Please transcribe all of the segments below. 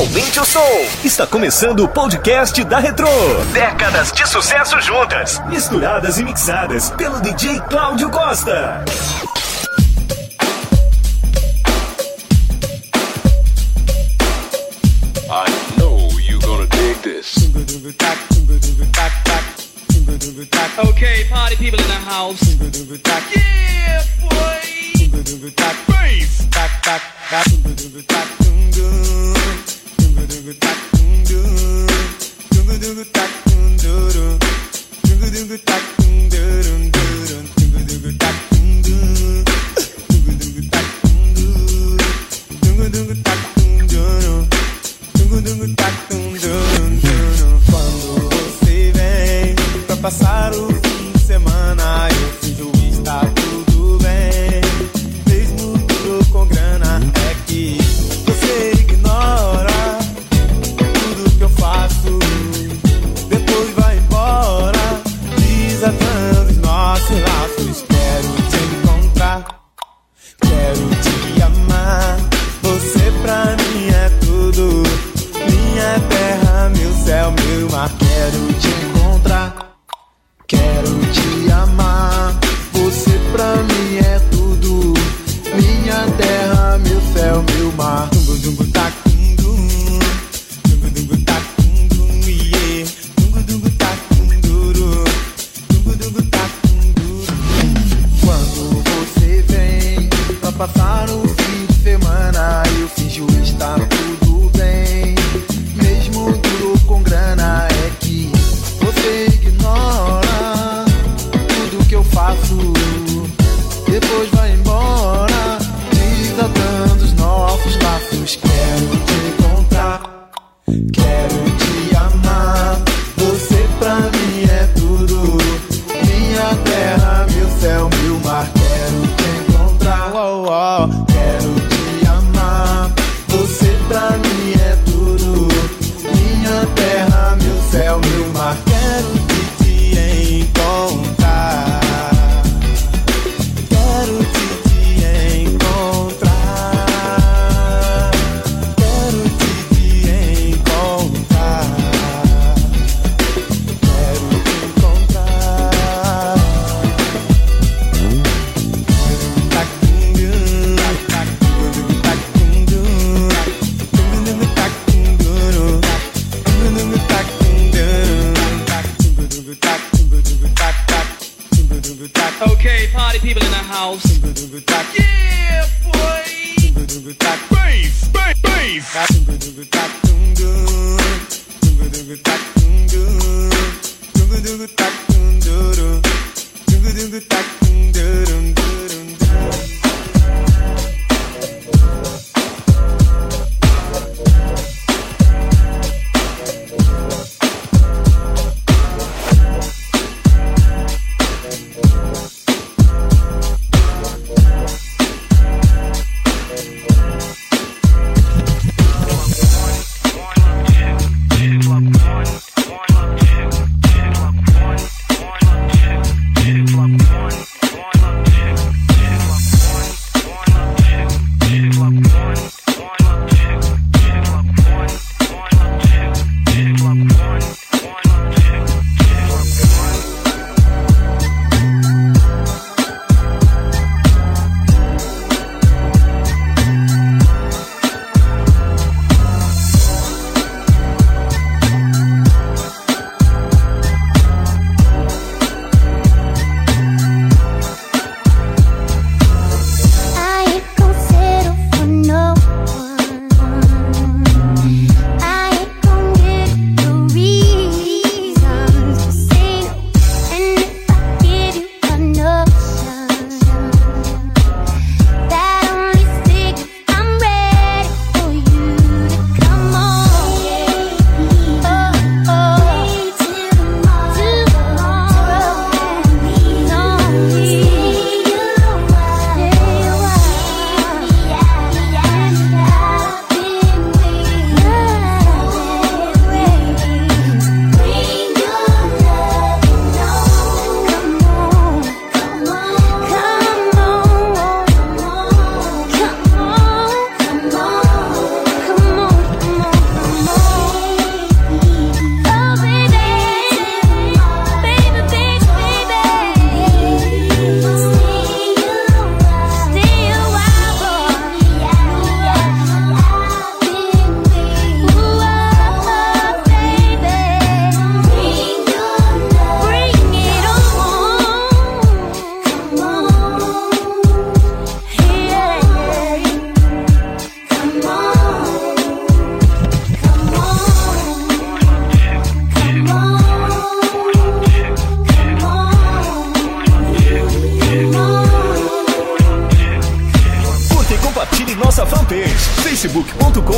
Aumente o som. Está começando o podcast da Retro. Décadas de sucesso juntas, misturadas e mixadas pelo DJ Cláudio Costa. I know you're gonna dig this. Okay, party people in the house. Yeah, boy. Bass. Carry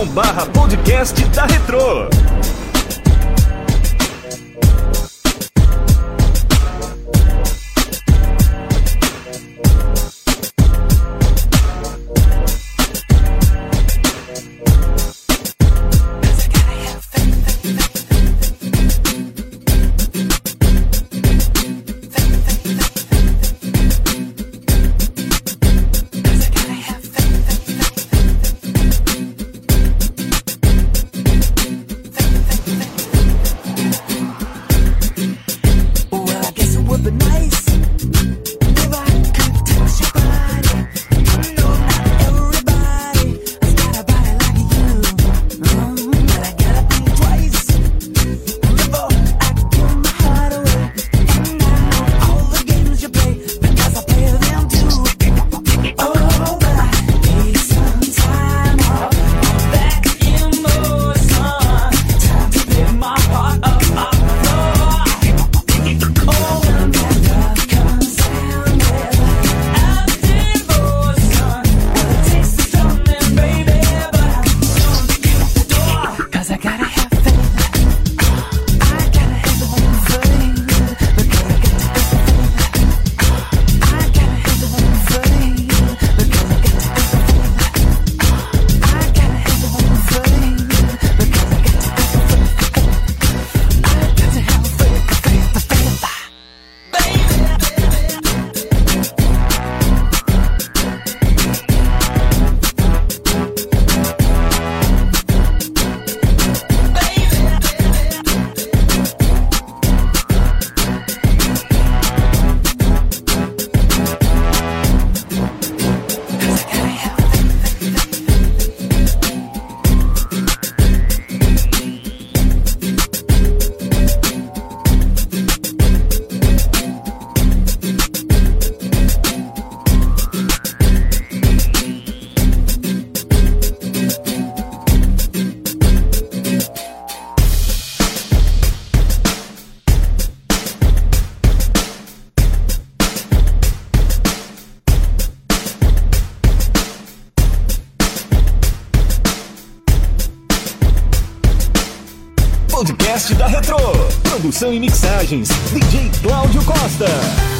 youtube.com barra podcast da Retro. Produção e mixagens, DJ Cláudio Costa.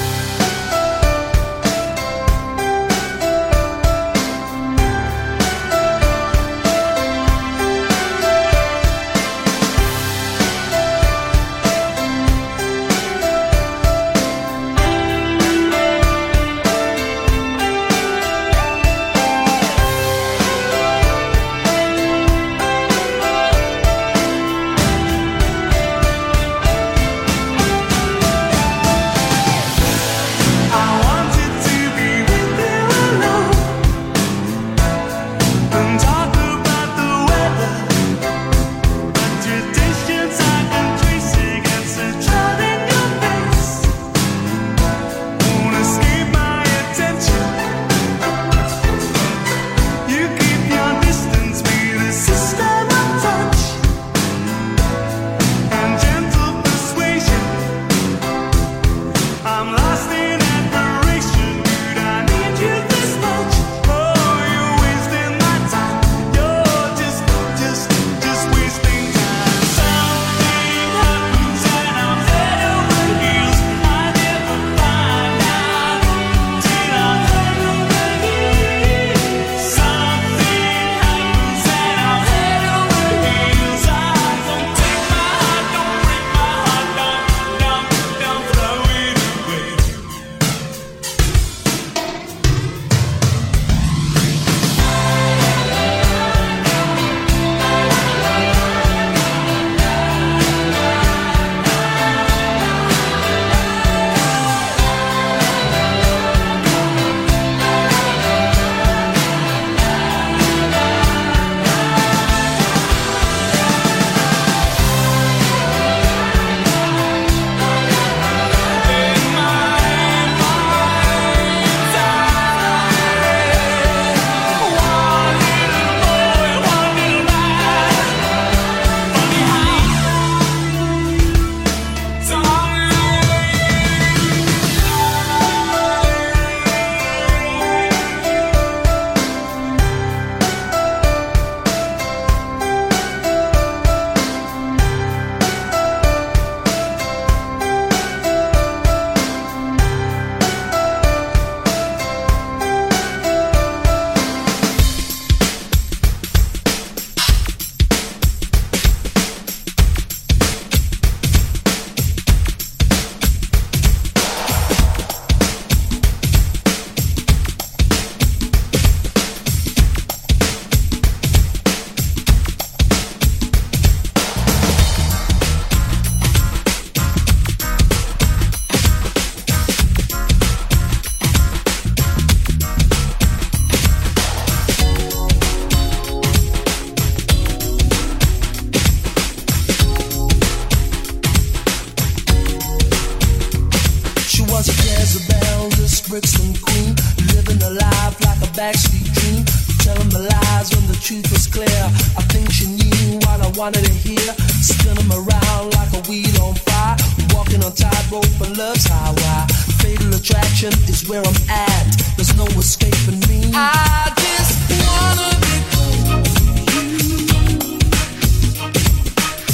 Jezebel, this Brixton queen, living a life like a backstreet dream. Telling the lies when the truth was clear. I think she knew what I wanted to hear. Spinning around like a wheel on fire. Walking on tightrope and love's highway. Fatal attraction is where I'm at. There's no escaping me. I just wanna be cool.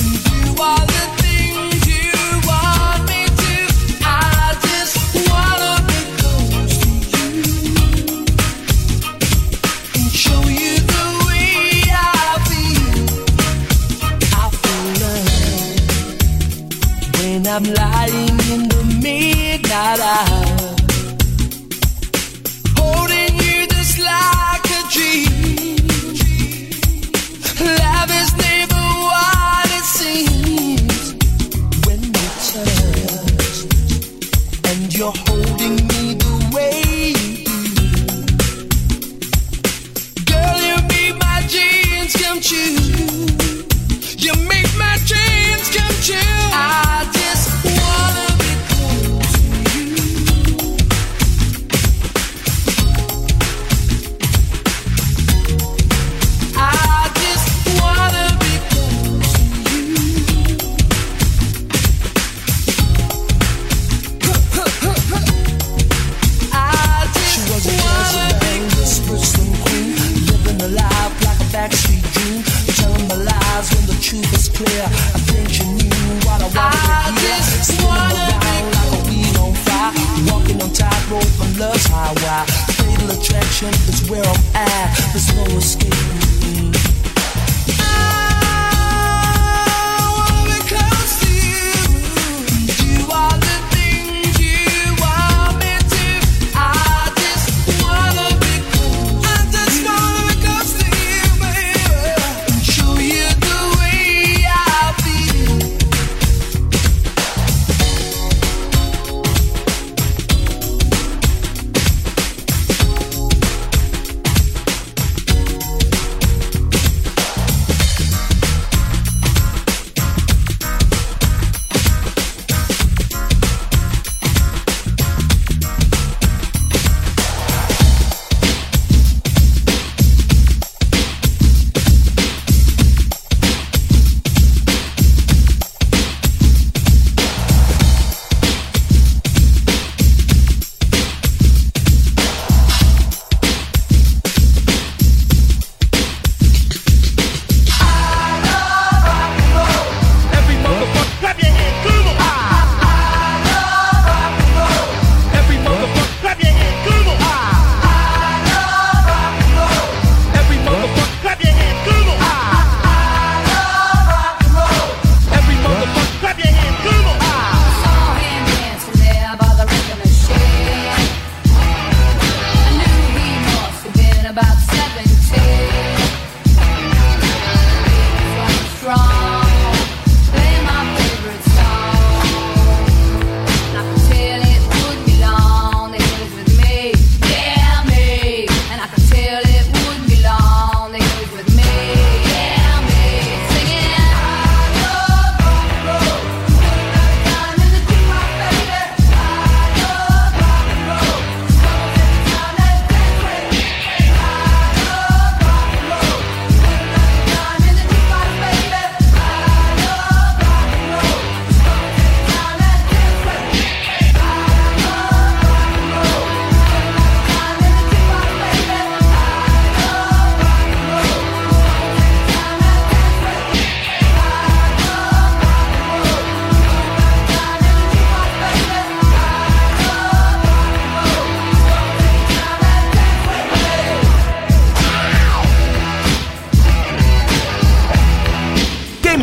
You, you are. I'm lying in the midnight hour. Holding you just like a dream. Love is never what it seems when you touch, and you're holding me the way you do. Girl, you make my dreams come true. You make my dreams come true. I truth is clear. I think you knew what I wanted I to hear. Just wanna around like a wheel on fire. Walking on tightrope on love's highway. Fatal attraction is where I'm at. There's no escaping.